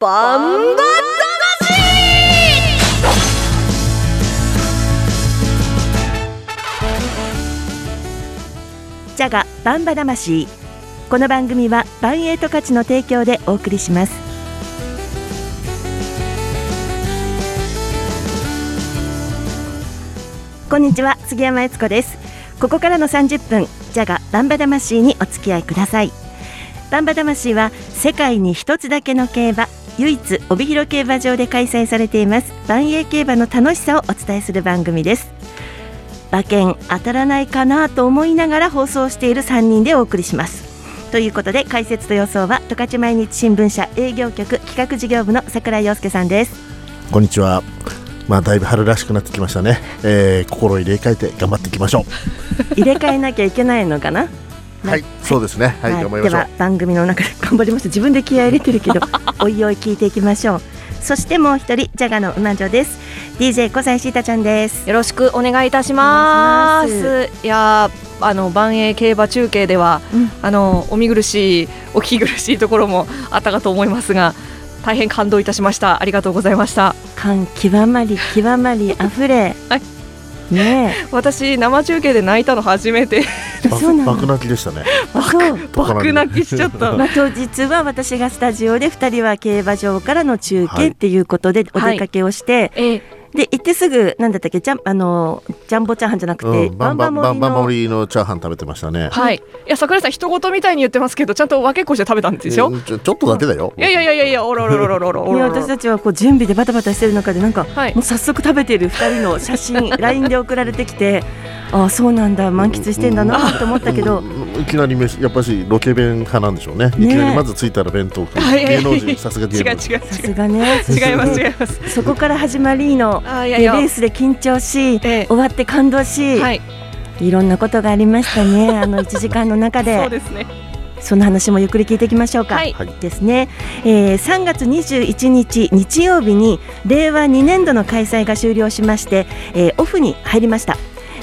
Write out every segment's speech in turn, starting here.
バンバジャガバンバ魂この番組はバンエイト価値の提供でお送りします。こんにちは杉山悦子です。ここからの30分ジャガバンバ魂にお付き合いください。バンバ魂は世界に一つだけの競馬唯一帯広競馬場で開催されています万栄競馬の楽しさをお伝えする番組です馬券当たらないかなと思いながら放送している3人でお送りしますということで解説と予想は十勝毎日新聞社営業局企画事業部の櫻井陽介さんですこんにちは。まあだいぶ春らしくなってきましたね。えー、心を入れ替えて頑張っていきましょ 入れ替えなきゃいけないのかな？う。はい、そうですね。はい、頑張りましょう。では。番組の中で頑張りました自分で気合い入れてるけど おいおい聞いていきましょう。そしてもう一人ジャガの馬女です。DJ 小西シータちゃんです。よろしくお願いいたしまお願いします。いやーあの万栄競馬中継では、うん。あのお見苦しいお聞き苦しいところもあったかと思いますが大変感動いたしました。ありがとうございました。感極まり極まり溢れ、はいね私生中継で泣いたの初めて。えそうなの。爆泣きでしたね。あそう。爆泣きしちゃった。まあ、当日は私がスタジオで2人は競馬場からの中継っていうことでお出かけをして、えーで行ってすぐなんだったっけジャンあのジャンボチャーハンじゃなくて、うん、バンバンバンバンりのチャーハン食べてましたね。はいいや桜井さん人事みたいに言ってますけどちゃんと分けっこして食べたんですよ、うんちょちょっとだけだよ。いやいやいやいやいやおろろろろろろ私たちはこう準備でバタバタしてる中でなんか、はいもう早速食べてる2人の写真 LINE で送られてきてああそうなんだ満喫してんだなと思ったけど、うんいきなり飯やっぱしロケ弁派なんでしょうね。いきなりまず着いたら弁当食う。はい芸能人さすが違う違う芸能人。違さすがね。違います違います。そこから始まりのであーいや。いやレースで緊張し、ええ。終わって感動し、はい。い、ろんなことがありましたね。あの1時間の中で。そうですね。その話もゆっくり聞いていきましょうか。はい。はいですね、えー3月21日日曜日に令和2年度の開催が終了しまして、えーオフに入りました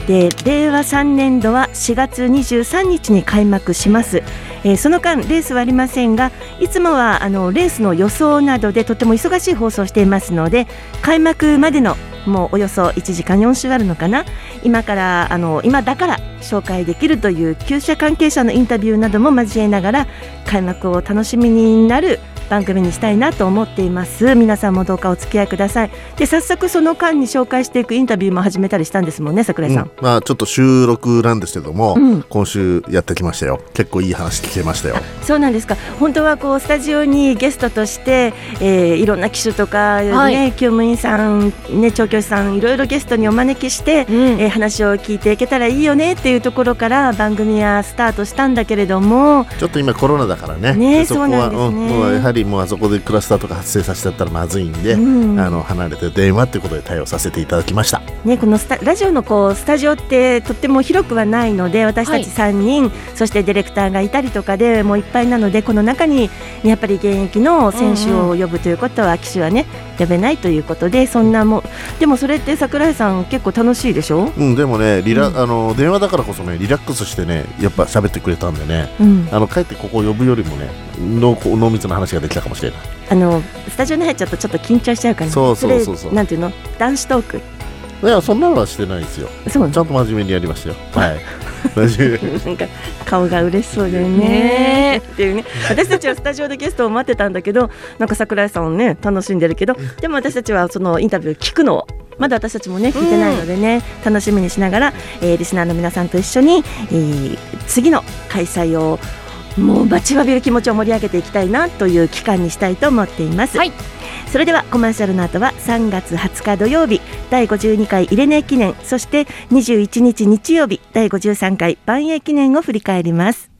で令和3年度は4月23日に開幕します、えーその間レースはありませんがいつもはあのレースの予想などでとても忙しい放送をしていますので開幕までのもうおよそ1時間4週あるのかな。今からあの今だから紹介できるという厩舎関係者のインタビューなども交えながら開幕を楽しみになる番組にしたいなと思っています。皆さんもどうかお付き合いください。で早速その間に紹介していくインタビューも始めたりしたんですもんね桜井さん、うん。まあちょっと収録なんですけども、うん。今週やってきましたよ。結構いい話聞けましたよ。そうなんですか。本当はこうスタジオにゲストとして、えーいろんな機種とか、ねはい。厩務員さん、ね、調教師さんいろいろゲストにお招きして、うん。えー話を聞いていけたらいいよねっていうところから番組はスタートしたんだけれども。ちょっと今コロナだからね。ねでそこはそうなんですね。んもうやはりもうあそこでクラスターとか発生させちゃったらまずいんで、うん。あの離れて電話っていうことで対応させていただきました。ね、このスタラジオのこうスタジオってとっても広くはないので私たち3人、そしてディレクターがいたりとかでもういっぱいなのでこの中にやっぱり現役の選手を呼ぶということは騎手はね呼べないということでそんなもんでもそれって桜井さん結構楽しいでしょ、うん、でもねリラ、うん。あの電話だからこそねリラックスしてねやっぱ喋ってくれたんでねうん、あの帰ってここを呼ぶよりもね濃厚濃密な話ができたかもしれない。あのスタジオに入っちゃうとちょっと緊張しちゃうから。そうそうそうそう。れなんていうの？男子トーク。いやそんなのはしてないですよ。そうちゃんと真面目にやりましたよ。はい。真面目になんか顔が嬉しそうでね。ねっていうね。私たちはスタジオでゲストを待ってたんだけどなんか桜井さんをね楽しんでるけどでも私たちはそのインタビュー聞くのをまだ私たちもね聞いてないのでね、楽しみにしながら、えーリスナーの皆さんと一緒に、えー次の開催をもう待ちわびる気持ちを盛り上げていきたいなという期間にしたいと思っています。はい。それではコマーシャルの後は3月20日土曜日第52回イレネ記念そして21日日曜日第53回万栄記念を振り返ります。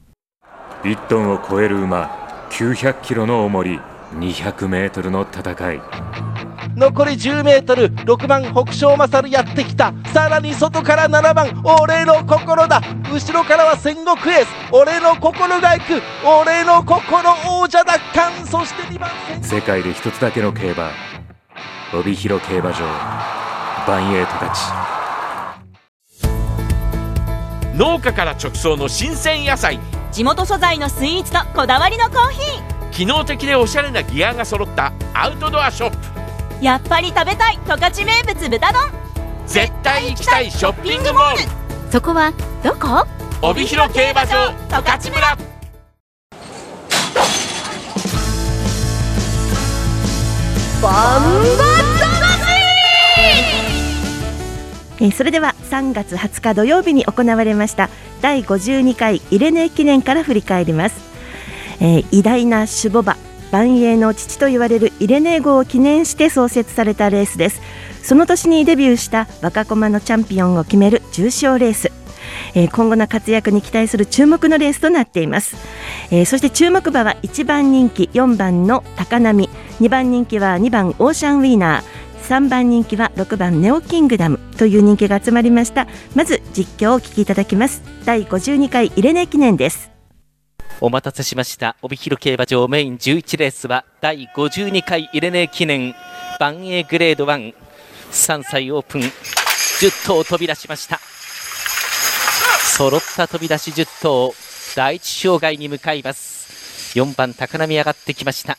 1トンを超える馬900キロの重り200メートルの戦い残り 10m6 番北勝勝やってきた。さらに外から7番俺の心だ。後ろからは戦国エース俺の心が行く。俺の心王者奪還。そして2番世界で一つだけの競馬。帯広競馬場。バンエイトたち農家から直送の新鮮野菜。地元素材のスイーツとこだわりのコーヒー。機能的でおしゃれなギアが揃ったアウトドアショップやっぱり食べたい十勝名物豚丼。絶対行きたいショッピングモール。そこはどこ？帯広競馬場十勝村。バンえーそれでは3月20日土曜日に行われました第52回イレネ記念から振り返ります、えー偉大な守護馬万栄の父と言われるイレネ号を記念して創設されたレースです。その年にデビューした若駒のチャンピオンを決める重賞レース。えー今後の活躍に期待する注目のレースとなっています、えーそして注目馬は1番人気4番の高波。2番人気は2番オーシャンウィーナー。3番人気は6番ネオキングダム。という人気が集まりました。まず実況をお聞きいただきます。第52回イレネ記念です。お待たせしました。帯広競馬場メイン11レースは第52回イレネ記念。万栄グレード13歳オープン。10頭飛び出しました。揃った飛び出し10頭第一障害に向かいます。4番高波上がってきました。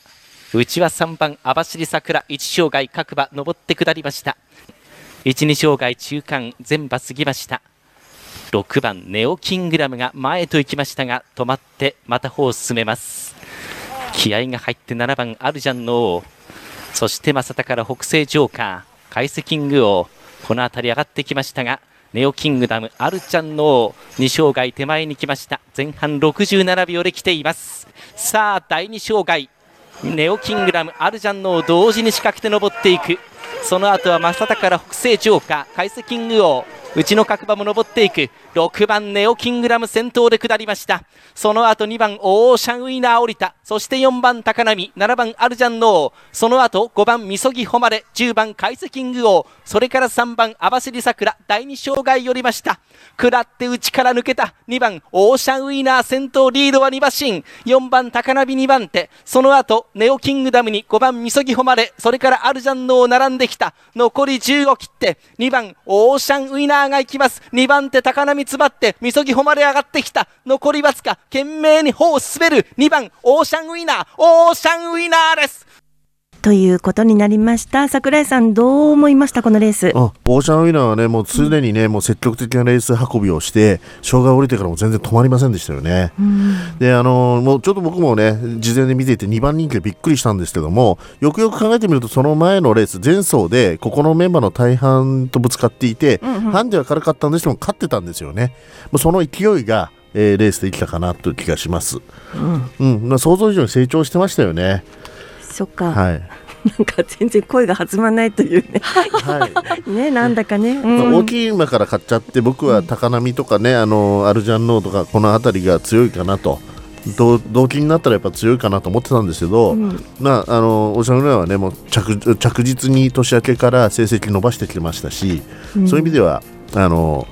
内は3番網走桜。1障害各馬登って下りました。12障害中間。全馬過ぎました。6番ネオキングダムが前と行きましたが止まってまた歩を進めます。気合が入って7番アルジャンの王。そして正田から北西ジョーカー。カイセキング王。この辺り上がってきましたがネオキングダムアルジャンの王。2障害手前に来ました。前半67秒で来ています。さあ第2障害ネオキングダムアルジャンの王。同時に仕掛けて登っていく。その後は正田から北西ジョーカー。カイセキング王。うちの角馬も登っていく。6番ネオキングダム先頭で下りました。その後2番オーシャンウィナー降りた。そして4番高波7番アルジャンノー。その後5番みそぎ誉れ10番カイセキング王。それから3番網走桜第2障害降りました。下って内から抜けた。2番オーシャンウィナー先頭リードは2馬身。4番高波2番手。その後ネオキングダムに5番みそぎ誉れ。それからアルジャンノー並んできた。残り15切って2番オーシャンウィナーが行きます。2番手高波詰まってみそぎ誉れ上がってきた。残りわずか懸命に歩を滑る。2番オーシャンウィナー。オーシャンウィナーです。ということになりました桜井さんどう思いました？このレースあオーシャンウィナーはねもう常にね、もう積極的なレース運びをして障害を降りてからも全然止まりませんでしたよね。であのもうちょっと僕もね事前で見ていて2番人気でびっくりしたんですけどもよくよく考えてみるとその前のレース前走でここのメンバーの大半とぶつかっていて、ハンデは軽かったんですけども勝ってたんですよね。もうその勢いがえーレースで生きたかなという気がします。うん、まあ想像以上に成長してましたよね。そっか、はい。なんか全然声が弾まないというね。はい。ねなんだかね、まあ大きい馬から買っちゃって僕は高波とかね、あのアルジャンノーとかこの辺りが強いかなと。同同期になったらやっぱ強いかなと思ってたんですけど、まああのオーシャンウェアはねもう着着実に年明けから成績伸ばしてきてましたし、そういう意味ではあの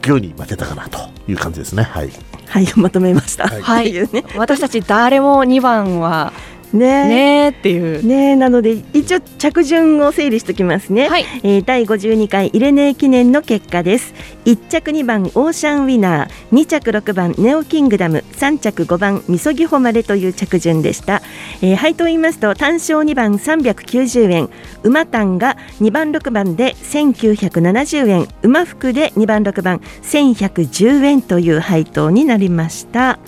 勢いに負けたかなという感じですね。はい。はいまとめました、はい。ってい私たち誰も2番はね。ねーっていう。ねなので一応着順を整理しておきますね、はい。えー第52回イレネー記念の結果です。1着2番オーシャンウィナー。2着6番ネオキングダム。3着5番みそぎ誉れという着順でした、えー配当言いますと単勝2番390円。馬単が2番6番で1970円。馬服で2番6番1110円という配当になりました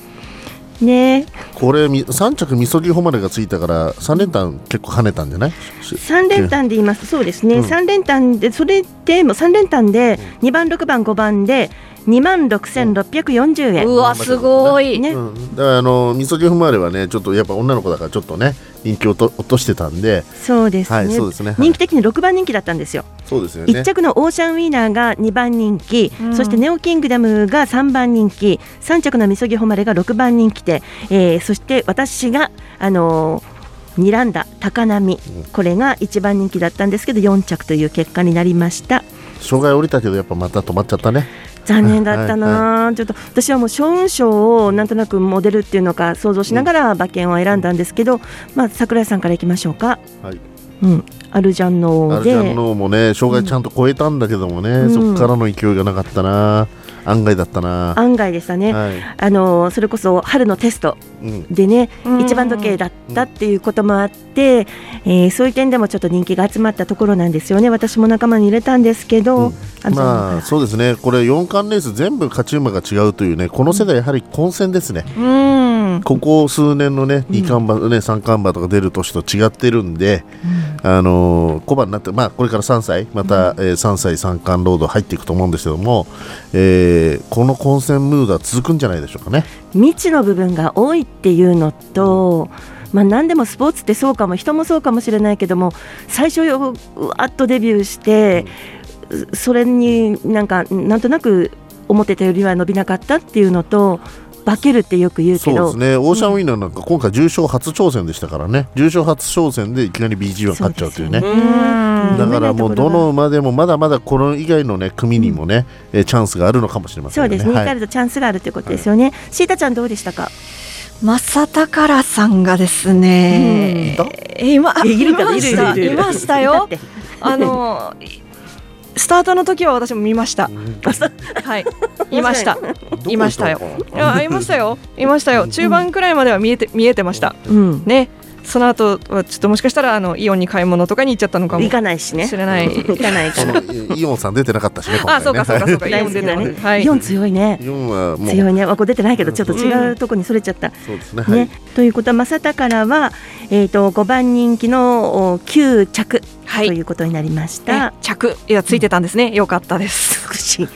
ね。これみ3着みそぎ誉れがついたから3連単結構跳ねたんじゃない？三連単で言いますとそうですね、うん。三連単でそれでも三連単で2番6番5番で2万6640円、うわすごい。ね、うん、だからあのみそぎ誉れはねちょっとやっぱ女の子だからちょっとね人気をと落としてたんで。そうですね,、はいそうですね。はい。人気的に6番人気だったんですよ、そうですよね。1着のオーシャンウィーナーが2番人気、うん。そしてネオキングダムが3番人気。3着のみそぎ誉れが6番人気で、えーそして私があのー睨んだ高波、これが1番人気だったんですけど4着という結果になりました。障害降りたけどやっぱまた止まっちゃったね残念だったな、ちょっと私はもうショーン賞をなんとなくモデルっていうのか想像しながら馬券を選んだんですけど、まあ桜井さんからいきましょうか。はい。うん、アルジャンノアルジャンで、ノーもね障害ちゃんと超えたんだけどもね、うん。そこからの勢いがなかったな案外だったな。案外でしたね、はい。あのそれこそ春のテストうん。でね、うん。一番時計だったっていうこともあって、えーそういう点でもちょっと人気が集まったところなんですよね。私も仲間に入れたんですけど、うん。あのまあそうですね、これ4冠レース全部勝ち馬が違うというね、この世代やはり混戦ですね。うんここ数年のね、2冠馬、ね、3冠馬とか出る年と違ってるんで、あのー小馬になって、まあ、これから3歳、また、えー3歳3冠ロード入っていくと思うんですけども、えーこの混戦ムードは続くんじゃないでしょうかね。未知の部分が多いっていうのと、まあ、何でもスポーツってそうかも人もそうかもしれないけども最初ようわっとデビューしてそれになんかなんとなく思ってたよりは伸びなかったっていうのと化けるってよく言うけど。そうですね、オーシャンウィナーなんか今回重賞初挑戦でしたからね、重賞初挑戦でいきなり BG1 勝っちゃうというね。うん。だからもうどの馬でもまだまだこの以外のね組にもね、えーチャンスがあるのかもしれませんよね。そうですね、はい。チャンスがあるということですよね。シータちゃんどうでしたか？正宝さんがですね、今いるかいましたいましただよあのスタートの時は私も見ました。はい、いました。いましたよ。いや、いましたよ。いましたよ。中盤くらいまでは見えて見えてました。うん、ね。その後はちょっともしかしたらあのイオンに買い物とかに行っちゃったのかも行かないしね。しれない。行かないから。イオンさん出てなかったしね、あ、そうかそうかそうか。イ大オン出てね。はい。イオン強いね。イオンはもう強いね。あこれ出てないけどちょっと違うところにそれちゃった。そうですね。はいね、ということは正宝は、えー、と5番人気のお9着とはいいうことになりましえた。着いやついてたんですね。よかったです。美しい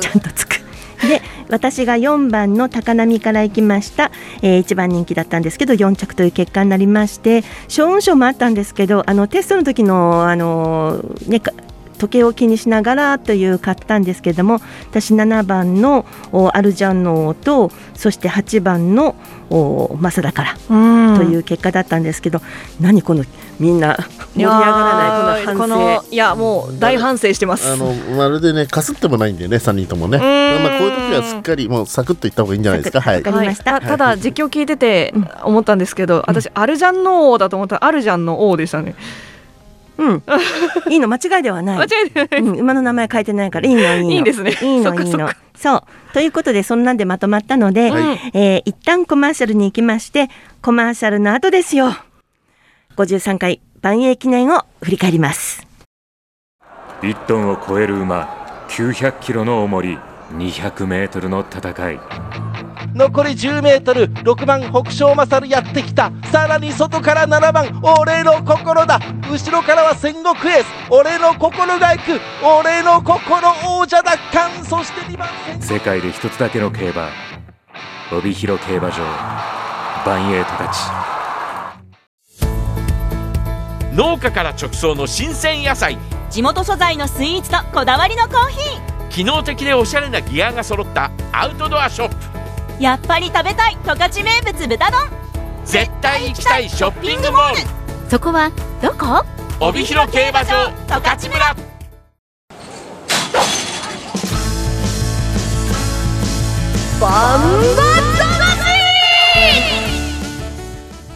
ちゃんとつく。で私が4番の高波から行きました、えー、1番人気だったんですけど4着という結果になりましてショーン賞もあったんですけどあのテストの時のあのね時計を気にしながらという買ったんですけども私7番のおアルジャンノーとそして8番のおマサダからうんという結果だったんですけど、何このみんな盛り上がらないこの反省のいやもう大反省してます。あのまるでねかすってもないんでね3人ともね。まあこういう時はすっかりもうサクッといった方がいいんじゃないですか。はいわ。かりましたはいたただ実況聞いてて思ったんですけど、私アルジャンの王だと思ったらアルジャンの王でしたね。うん、いいの 間違いではない。間違えてない。うん、馬の名前書いてないからいいのいいの。いいんですね。いいのいいの。そう。ということでそんなんでまとまったので、はいえー一旦コマーシャルに行きましてコマーシャルの後ですよ。53回万栄記念を振り返ります。1トンを超える馬900キロの重り200メートルの戦い。残り 10m6 番北勝勝やってきた。さらに外から7番俺の心だ。後ろからは戦国エース。俺の心が行く。俺の心王者奪還。そして2番戦。世界で一つだけの競馬。帯広競馬場。万栄十勝農家から直送の新鮮野菜。地元素材のスイーツとこだわりのコーヒ機能的でおしゃれなギアが揃ったアウトドアショップ。ーやっぱり食べたい十勝名物豚丼。絶対行きたいショッピングモール。そこはどこ？帯広競馬場十勝村。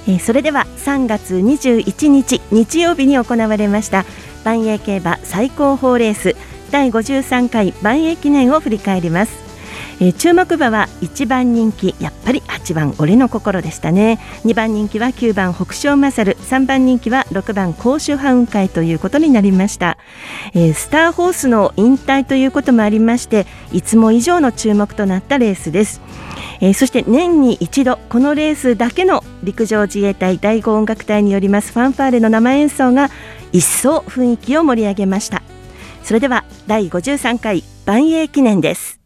えーそれでは3月21日日曜日に行われました万栄競馬最高峰レース第53回万栄記念を振り返ります、えー注目馬は1番人気やっぱり8番俺の心でしたね。2番人気は9番北勝勝3番人気は6番甲州ハウン会ということになりました、えースターホースの引退ということもありましていつも以上の注目となったレースです。えーそして年に一度このレースだけの陸上自衛隊第5音楽隊によりますファンファーレの生演奏が一層雰囲気を盛り上げました。それでは第53回万栄記念です。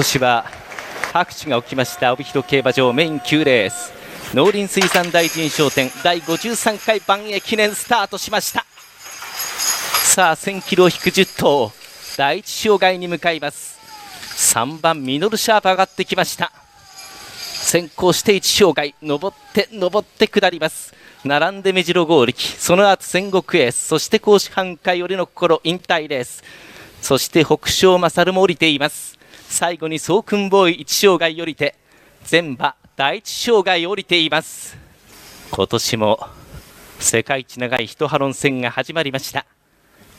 年は拍手が起きました帯広競馬場メイン9レース農林水産大臣商店第53回万栄記念スタートしました。さあ1000キロを引く10頭第一障害に向かいます。3番ミノルシャープ上がってきました。先行して1障害登って登って下ります。並んで目白剛力。その後戦国エース。そして甲子半回俺の心引退レースそして北勝勝も降りています。最後に総訓ボーイ1障害降りて全馬第一障害降りています。今年も世界一長い一ハロン戦が始まりました。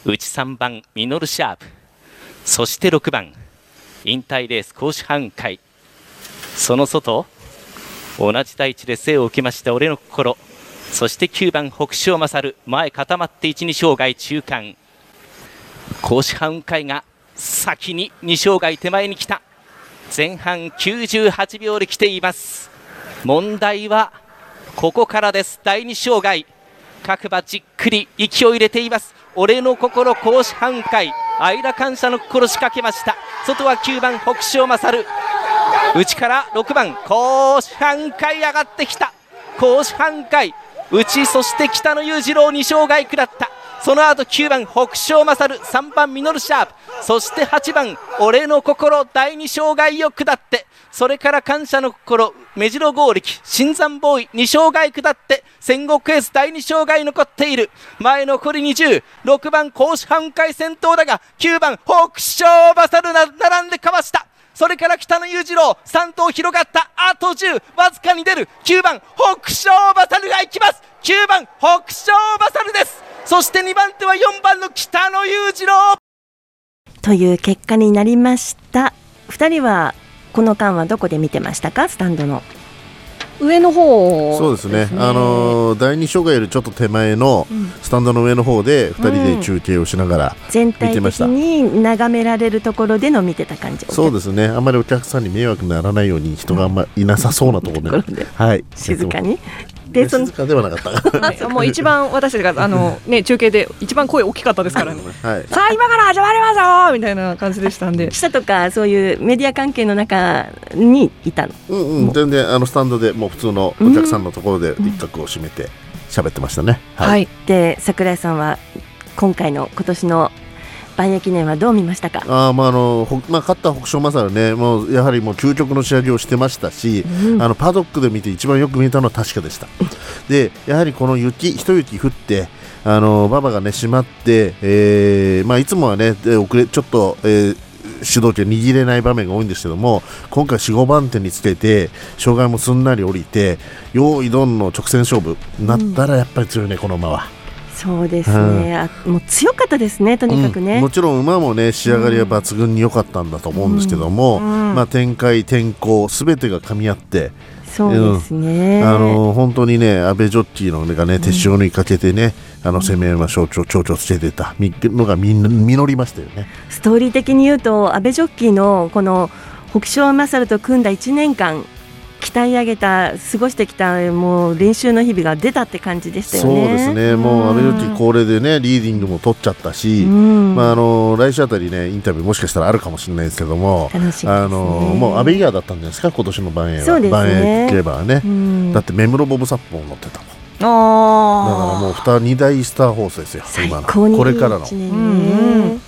内3番ミノルシャープ。そして6番引退レース甲子半回。その外同じ大地で生を受けました俺の心。そして9番北勝勝前固まって1、2障害中間。甲子半回が先に2障害手前に来た。前半98秒で来ています。問題はここからです。第2障害各馬じっくり息を入れています。俺の心甲子半回。愛ら感謝の心仕掛けました。外は9番北勝勝内から6番甲子半回上がってきた。甲子半回。内そして北野裕次郎2障害下った。その後9番北勝勝3番ミノルシャープ。そして8番俺の心第2障害を下って。それから感謝の心目白剛力新山ボーイ2障害下って。戦国エース第2障害残っている。前残り206番甲子半回先頭だが9番北勝勝並んでかわした。それから北野裕次郎3頭広がった。あと10わずかに出る。9番北勝勝が行きます。9番北勝勝です。そして2番手は4番の北野裕次郎。という結果になりました。2人はこの間はどこで見てましたか？スタンドの。上の方そうですね、あのー第二障害よりちょっと手前のスタンドの上の方で2人で中継をしながら見全体的てました、に眺められるところでの見てた感じ。そうですね。あんまりお客さんに迷惑にならないように人があんまいなさそうなところで、ところで。はい。静かにでその静かではなかった。は いもう一番私たちがあの、ね、中継で一番声大きかったですからね。はい。さあ今から始まりますよみたいな感じでしたんで。記者とかそういうメディア関係の中にいたの？うんうん。全然あのスタンドでもう普通のお客さん。のところで一角を占めて喋ってましたね、はい、で桜井さんは今回の今年の万栄記念はどう見ましたか？あーまああのほまあ、勝った北勝勝ね、もうやはりもう究極の仕上げをしてましたし、あのパドックで見て一番よく見えたのは確かでした。で、やはりこの雪、一雪降って、あの馬場がね、閉まって、えーまあ、いつもはね、で遅れちょっと、えー主導権握れない場面が多いんですけども今回4、5番手につけて障害もすんなり降りて用意どんの直線勝負になったらやっぱり強いね、この馬は。そうですね、あもう強かったですねとにかくね、うん。もちろん馬もね仕上がりは抜群に良かったんだと思うんですけども、うん。まあ、展開、天候すべてが噛み合って、そうですね、あの本当にね阿部ジョッキーのがね手塩にかけてね、あの攻め馬象徴象徴つけてた。みのがみ実りましたよね。ストーリー的に言うと阿部ジョッキーのこの北勝勝と組んだ1年間鍛え上げた過ごしてきたもう練習の日々が出たって感じでしたよそうね。ですね、もう阿部ジョッキー恒例でねリーディングも取っちゃったし、うん。まあ、あの来週あたりねインタビューもしかしたらあるかもしれないですけども、ね。あのもう阿部イヤーだったんじゃないですか今年の万栄は、ね。万栄競馬はね、うん。だって目室ボブサップも乗ってたもん。だからあもう二二大スターホースですよ、今の。最高にこれからの。一年ねうん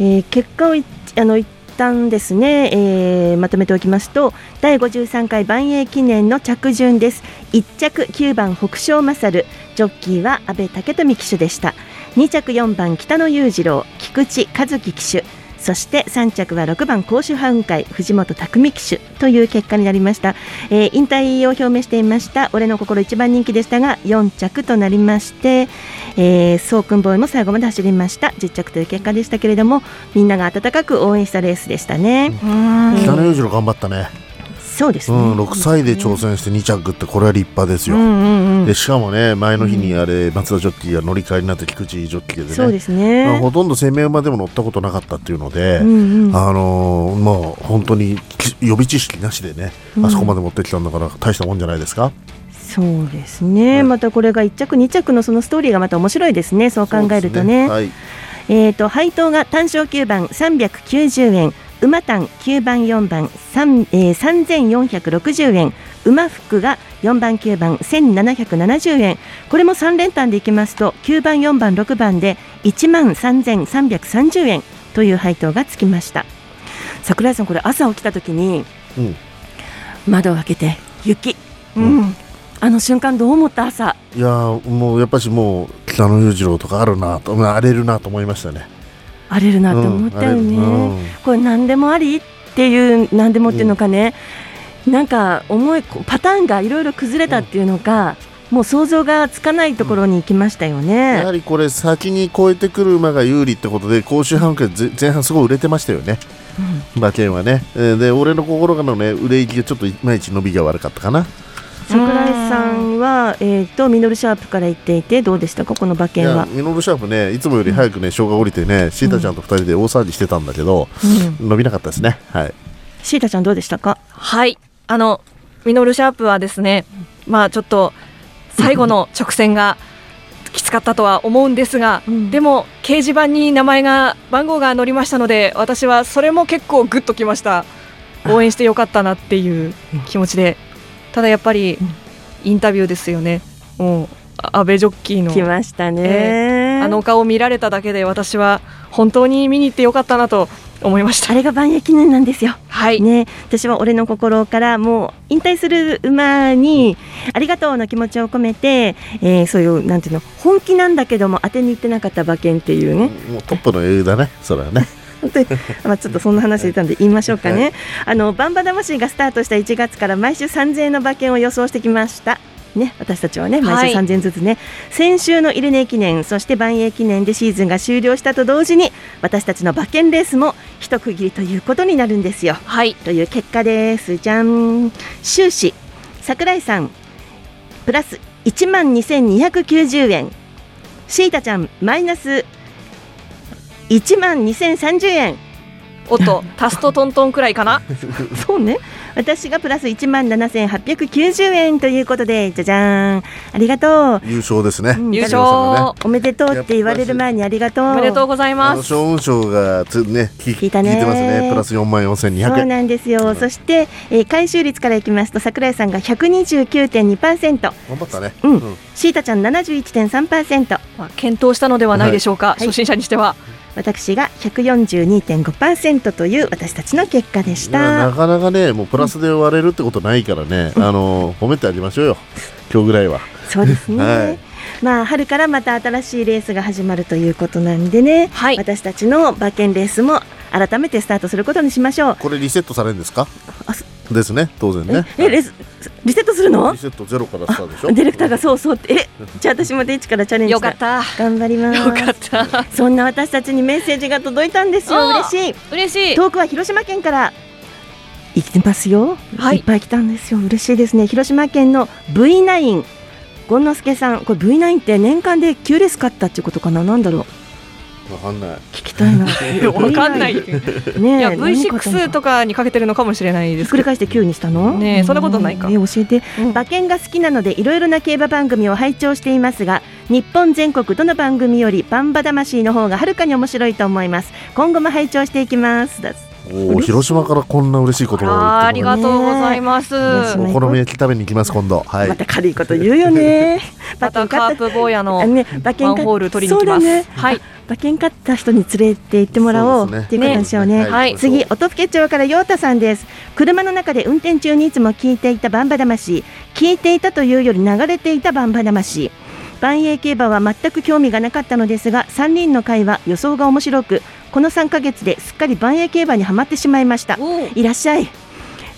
えー結果をいあの一旦ですね、えーまとめておきますと第53回万栄記念の着順です。1着9番北勝勝ジョッキーは阿部武富騎手でした。2着4番北野裕次郎菊池和樹騎手。そして3着は6番甲州半海藤本匠騎手という結果になりました、えー引退を表明していました俺の心一番人気でしたが4着となりまして、えー、ソークンボーイも最後まで走りました。10着という結果でしたけれどもみんなが温かく応援したレースでしたね、北野裕次郎頑張ったね、そうですね、うん、6歳で挑戦して2着ってこれは立派ですよ、うんうんうん。でしかもね前の日にあれ松田ジョッキーが乗り換えになって菊池ジョッキーでね。そうですまあねほとんど生命馬でも乗ったことなかったっていうので、うんうんあのーもう本当にき予備知識なしでね、あそこまで持ってきたんだから大したもんじゃないですか？そうですね、またこれが1着2着のそのストーリーがまた面白いですね。そう考えるとね。そうですはい。えー、と配当が単勝9番390円馬単9番4番3、えー、3460円。馬服が4番9番1770円。これも3連単でいきますと9番4番6番で1万3330円という配当がつきました。桜井さんこれ朝起きた時に、うん。窓を開けて雪、うん。あの瞬間どう思った朝？いやーもうやっぱしもう北野裕次郎とかあるなと荒れるなと思いましたね荒れるなと思ったよね、うん荒れる。これ何でもありっていう何でもっていうのかね、なんか思いパターンがいろいろ崩れたっていうのか、もう想像がつかないところに行きましたよやね。はりこれ先に超えてくる馬が有利ってことで甲州半径ぜ前半すごい売れてましたよね。馬券はね、えーで俺の心からのね売れ行きがちょっといまいち伸びが悪かったかな桜井さんは、えー、とミノルシャープから言っていてどうでしたかこの馬い券は？やミノルシャープねいつもより早くね生姜降りてねシータちゃんと二人で大騒ぎしてたんだけど、伸びなかったですね。はい。シータちゃんどうでしたか？はい。あのミノルシャープはですねまあちょっと最後の直線がきつかったとは思うんですが、うん。でも掲示板に名前が番号が載りましたので私はそれも結構グッときました。応援してよかったなっていう気持ちでただやっぱりインタビューですよね。もうあ安倍ジョッキーの来ましたね、あのお顔を見られただけで私は本当に見に行ってよかったなと思いました。あれが万栄記念なんですよ。はい、ね、私は俺の心からもう引退する馬にありがとうの気持ちを込めて、えーそういうなんていうの本気なんだけども当てに行ってなかった馬券っていうね。もうトップの英雄だねそれはね本当にまあちょっとそんな話出たんで言いましょうかね、あのバンバ魂がスタートした1月から毎週3000円の馬券を予想してきました。ね、私たちはね毎週はい3000円ずつね、先週のイルネ記念そして万栄記念でシーズンが終了したと同時に私たちの馬券レースも一区切りということになるんですよ。はいという結果です。じゃん。収支、桜井さん、プラス1万2290円。シータちゃん、マイナス1万2030円。おっと 足すとトントンくらいかなそうね。私がプラス1万7890円ということで、じゃじゃーん。ありがとう。優勝ですね、うん優北野さんがね勝おめでとうって言われる前にありがとう。おめでとうございあますの勝運賞がつね聞聞いたね聞いてますねプラス4万4200そう円なんですよ。そして、えー回収率からいきますと、桜井さんが129.2%。頑張ったね、うんシータちゃん71.3%まあ、検討したのではないでしょうか、はい初心者にしては。私が142.5%という私たちの結果でしいやなたかなかねもうプラスで割れるってことないからね、あの褒めてあげましょうよ。今日ぐらいは。そうですね、はい。まあ春からまた新しいレースが始まるということなんでね、はい。私たちの馬券レースも改めてスタートすることにしましょう。これリセットされるんですか？ですね当然ね。えレースリセットするの？リセットゼロからスタートでしょ。ディレクターがそうそうって。えじゃあ私もデイチからチャレンジよかった。頑張ります。よかった。そんな私たちにメッセージが届いたんですよ。あ嬉しい。嬉しい。遠くは広島県から行ってますよ、はい。い、っぱい来たんですよ。嬉しいですね。広島県の V9 権之助さん。これ V9 って年間で9レース勝ったっていうことかな？なんだろうわかんない。聞きたいな。わかんない。いねえや、何勝ったの V6 とかにかけてるのかもしれないひですけど。っくり返して9にしたの？ねえそんなことないか。え教えて、うん。馬券が好きなのでいろいろな競馬番組を拝聴していますが日本全国どの番組よりバンバ魂の方がはるかに面白いと思います。今後も拝聴していきます。だおお広島からこんな嬉しいことがありがとうございます。ねお好み焼き食べに行きます今度はいまた軽いこと言うよね またカープ坊やのマンホール取りに行きます。ね。はい。馬券買った人に連れて行ってもらおうっていうことでしょうね。ねはい次、音更町から陽太さんです。車の中で運転中にいつも聞いていたバンバ魂。聞いていたというより流れていたバンバ魂。万栄競馬は全く興味がなかったのですが、3人の会話、予想が面白く、この3ヶ月ですっかり万栄競馬にはまってしまいました。いらっしゃい。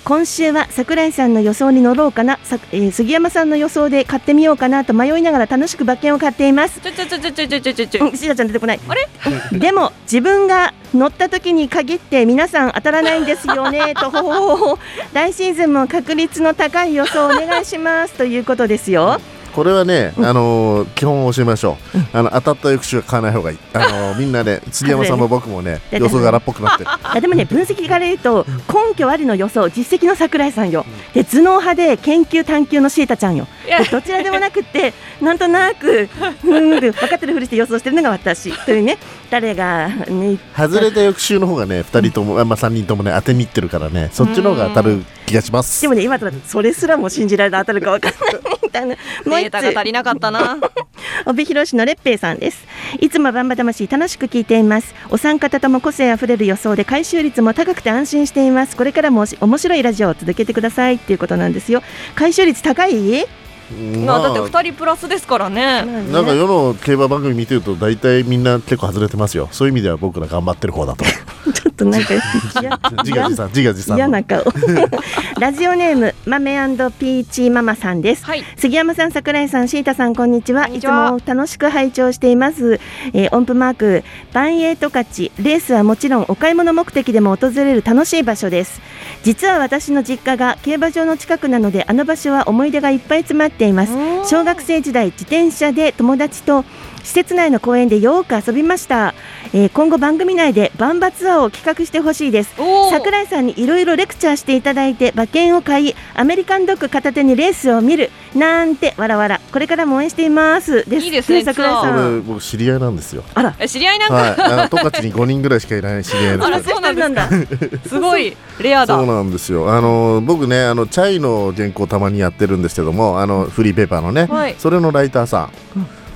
今週は桜井さんの予想に乗ろうかな、さえー杉山さんの予想で買ってみようかなと迷いながら楽しく馬券を買っています。ちょちょちょちょちょちょちょちょうん、シータちゃん出てこない。あれ？でも自分が乗った時に限って皆さん当たらないんですよね とほほほほ。来シーズンも確率の高い予想お願いしますということですよ。これはね、あのー基本を教えましょう、あの当たった翌週は買わない方がいい、あ。のーみんなね 杉山さんも僕もねね。予想柄っぽくなってる。いやでもね分析から言うと根拠ありの予想実績の桜井さんよ。で頭脳派で研究探求のシータちゃんよどちらでもなくってなんとなくうん分かってるふりして予想してるのが私というね 誰がね外れた翌週の方がね2人とも、あまあ、3人ともね当てにいってるからねそっちの方が当たる気がします。でもね今となってそれすらも信じられる当たるかわかんないみたいな。もう一データが足りなかったな。帯広市の烈平さんです。いつもバンバ魂楽しく聞いています。お三方とも個性あふれる予想で回収率も高くて安心しています。これからもおし面白いラジオを続けてくださいっていうことなんですよ。回収率高い？うんまあだって2人プラスですからね。なんか世の競馬番組見てると大体みんな結構外れてますよ。そういう意味では僕ら頑張ってる方だと。ちょっとなんか嫌自画自賛自画自賛。嫌な顔。ラジオネームマメピーチママさんです、はい。杉山さん桜井さんシータさんこんにちは。こんにちは。いつも楽しく拝聴しています、えー音符マーク。バンエイト勝ちレースはもちろんお買い物目的でも訪れる楽しい場所です。実は私の実家が競馬場の近くなのであの場所は思い出がいっぱい詰まっています。小学生時代自転車で友達と施設内の公園でよく遊びました、えー今後番組内でバンバツアーを企画してほしいです。桜井さんにいろいろレクチャーしていただいて馬券を買いアメリカンドッグ片手にレースを見る。なんてわらわら。これからも応援しています。です。いいですね桜井こさん。れ僕知り合いなんですよ。あら。え知り合いなんか、はい。あの十勝に5人ぐらいしかいない知り合いのあら人そうなんですだすごいレアだ。そうなんですよ。あの僕ねあのチャイの原稿たまにやってるんですけどもあのフリーペーパーのね、はい。それのライターさん、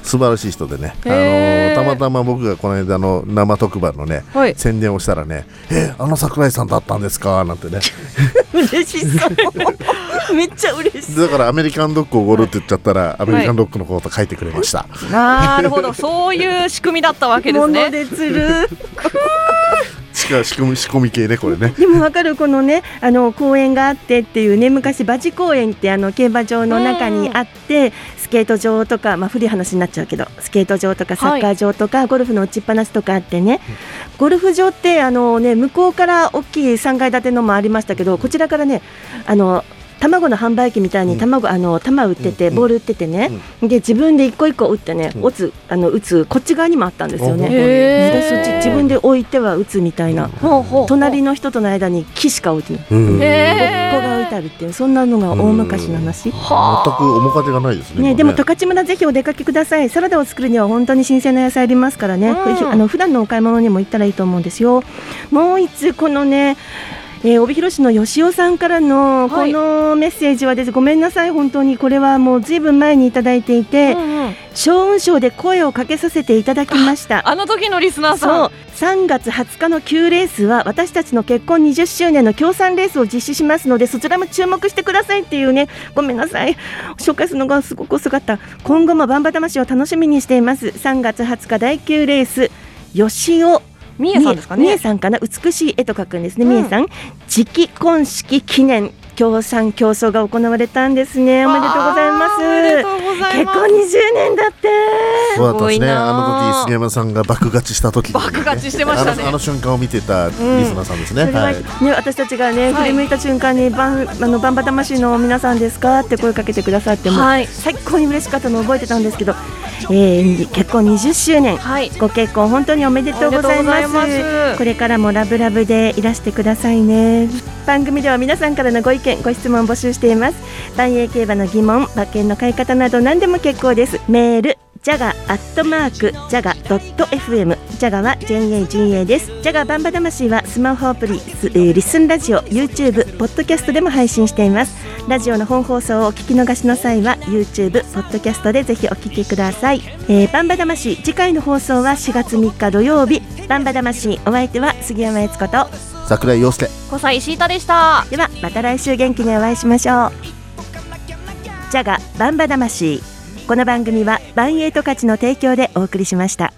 素晴らしい人でね、あのたまたま僕がこの間の生特番のね、はい。宣伝をしたらね「えあの桜井さんだったんですか?」なんてね。嬉しそう。めっちゃ嬉しそうだからアメリカンドッグをおごるって言っちゃったらアメリカンドッグのこと書いてくれました、なるほど。そういう仕組みだったわけです物ねで釣る。しか仕込み仕込み系ねこれね。でもわかる。このねあの公園があってっていうね昔馬事公園ってあの競馬場の中にあってスケート場とかまあ古い話になっちゃうけどスケート場とかサッカー場とか、ゴルフの打ちっぱなしとかあってね。ゴルフ場ってあのね向こうから大きい3階建てのもありましたけどこちらからねあの卵の販売機みたいに卵、あの玉売ってて、うん。ボール売っててね、で自分で一個一個打ってね、打つあの打つこっち側にもあったんですよね。へでそっち自分で置いては打つみたいな、隣の人との間に木しか置いてない、うんが置いてあるっていうそんなのが大昔の話。く面影がないですねね、今でも十勝村ぜひお出かけください。サラダを作るには本当に新鮮な野菜ありますからね、うん。ふあの普段のお買い物にも行ったらいいと思うんですよ。もう一つこのねえー帯広市の吉尾さんからのこはい。のメッセージはです、ごめんなさい。本当にこれはもうずいぶん前にいただいていて、うんうん。小雲賞で声をかけさせていただきました。あの時のリスナーさん。そう。3月20日の9レースは私たちの結婚20周年の協賛レースを実施しますのでそちらも注目してくださいっていうねごめんなさい。紹介するのがすごく遅かった。今後もバンバ魂を楽しみにしています。3月20日第9レース吉尾みえさんですかみえねさんかな？美しい絵と書くんですね、うん。みえさん。直婚式記念協賛競争が行われたんですね。おめでとうございます。あーおめでとうございます。結婚20年だって。そうだったんですね。ああの時杉山さんが爆勝ちした時にね、爆勝ちしてましたね。あの あの瞬間を見てたリスナーさんですね、それははい。ね、私たちがね、振り向いた瞬間にバンあのバンバ魂の皆さんですか？って声かけてくださっても、はい。最高に嬉しかったのを覚えてたんですけど、えー結婚20周年、はい。ご結婚本当におめでとうございます。これからもラブラブでいらしてくださいね。番組では皆さんからのご意見ご質問を募集しています。万栄競馬の疑問馬券の買い方など何でも結構です。メールジャガアットマークジャガドット FM ジャガは JAGA です。ジャガバンバ魂はスマホアプリス、えーリスンラジオ YouTube ポッドキャストでも配信しています。ラジオの本放送をお聞き逃しの際は YouTube ポッドキャストでぜひお聞きください、えーバンバ魂。次回の放送は4月3日土曜日。バンバ魂お相手は杉山悦子と桜井陽介。小西シータでした。ではまた来週元気にお会いしましょう。ジャガバンバ魂この番組はバンエイト価値の提供でお送りしました。